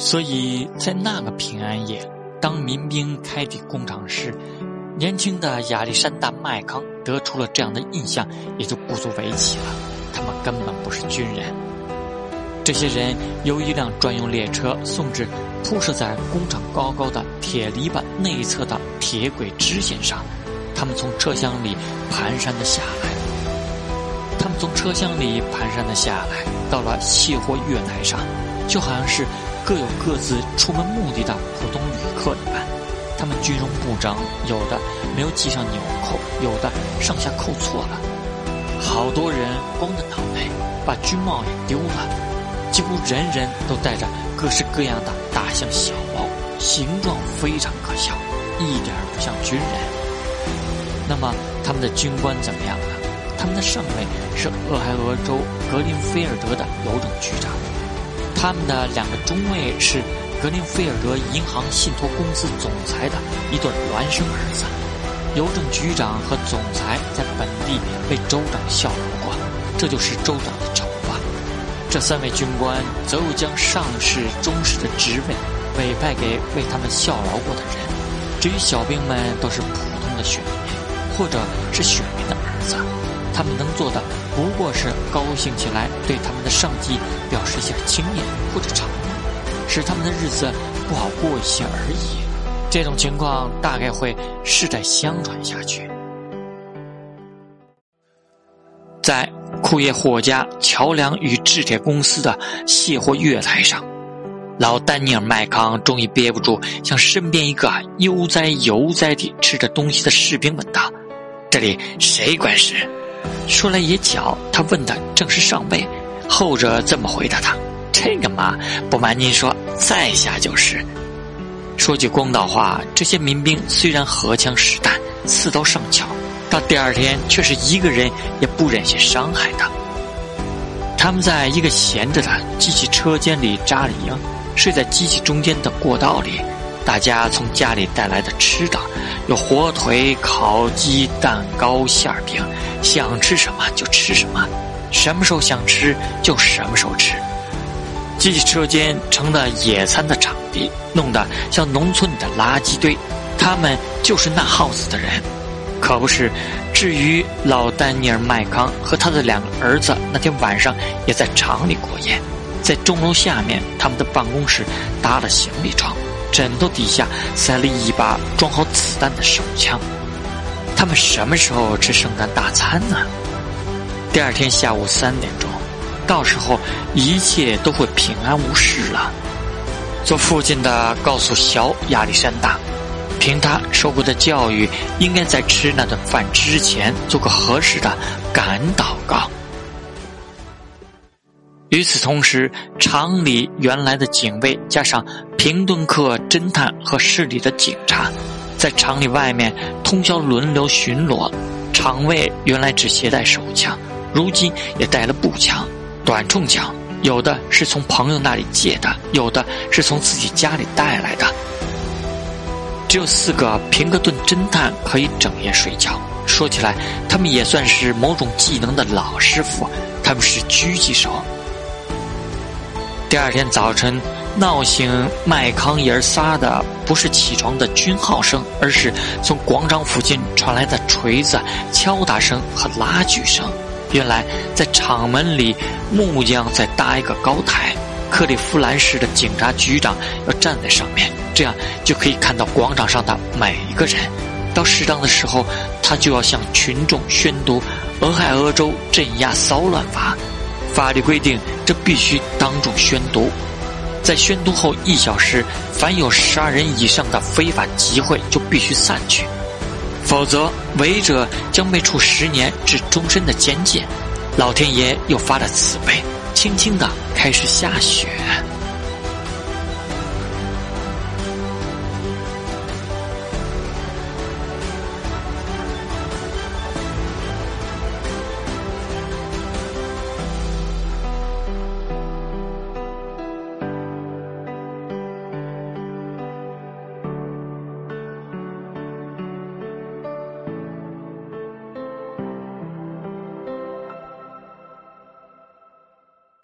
所以在那个平安夜，当民兵开抵工厂时，年轻的亚历山大·麦康得出了这样的印象，也就不足为奇了。他们根本不是军人。这些人由一辆专用列车送至铺设在工厂高高的铁篱笆内侧的铁轨支线上，他们从车厢里蹒跚的下来。他们从车厢里蹒跚的下来，到了卸货月台上，就好像是。各有各自出门目的的普通旅客一般，他们军容不整，有的没有系上纽扣，有的上下扣错了，好多人光着脑袋，把军帽也丢了，几乎人人都戴着各式各样的大象小帽，形状非常可笑，一点不像军人。那么他们的军官怎么样呢？他们的上尉是俄亥俄州格林菲尔德的邮政局长。他们的两个中尉是格林菲尔德银行信托公司总裁的一对孪生儿子。邮政局长和总裁在本地被州长效劳过，这就是州长的酬吧。这三位军官则又将上士中士的职位委派给为他们效劳过的人。至于小兵们，都是普通的选民，或者是选民的儿子。他们能做的不过是高兴起来，对他们的上级表示一下轻蔑或者承诺，使他们的日子不好过一些而已。这种情况大概会世代相传下去。在库页霍家桥梁与制铁公司的卸货月台上，老丹尼尔·麦康终于憋不住，向身边一个悠哉悠哉地吃着东西的士兵问道：“这里谁管事？”说来也巧，他问的正是上尉，后者这么回答他：“这个嘛，不瞒您说，在下就是。”说句公道话，这些民兵虽然荷枪实弹、刺刀上鞘，到第二天却是一个人也不忍心伤害的。他们在一个闲着的机器车间里扎了营，睡在机器中间的过道里。大家从家里带来的吃的，有火腿、烤鸡、蛋糕、馅饼，想吃什么就吃什么，什么时候想吃就什么时候吃。机器车间成了野餐的场地，弄得像农村里的垃圾堆。他们就是那耗子的人，可不是。至于老丹尼尔·麦康和他的两个儿子，那天晚上也在厂里过夜，在钟楼下面，他们的办公室搭了行李床。枕头底下塞了一把装好子弹的手枪。他们什么时候吃圣诞大餐呢？第二天下午三点钟，到时候一切都会平安无事了。做父亲的告诉小亚历山大，凭他受过的教育，应该在吃那顿饭之前做个合适的感恩祷告。与此同时，厂里原来的警卫加上平顿克侦探和市里的警察，在厂里外面通宵轮流巡逻。厂卫原来只携带手枪，如今也带了步枪、短冲枪，有的是从朋友那里借的，有的是从自己家里带来的。只有四个平克顿侦探可以整夜睡觉。说起来，他们也算是某种技能的老师傅，他们是狙击手。第二天早晨，闹醒麦康爷儿仨的不是起床的军号声，而是从广场附近传来的锤子敲打声和拉锯声。原来，在厂门里，木匠在搭一个高台，克利夫兰市的警察局长要站在上面，这样就可以看到广场上的每一个人。到适当的时候，他就要向群众宣读《俄亥俄州镇压骚乱法》。法律规定，这必须当众宣读。在宣读后一小时，凡有十二人以上的非法集会就必须散去，否则违者将被处十年至终身的监禁。老天爷又发了慈悲，轻轻的开始下雪。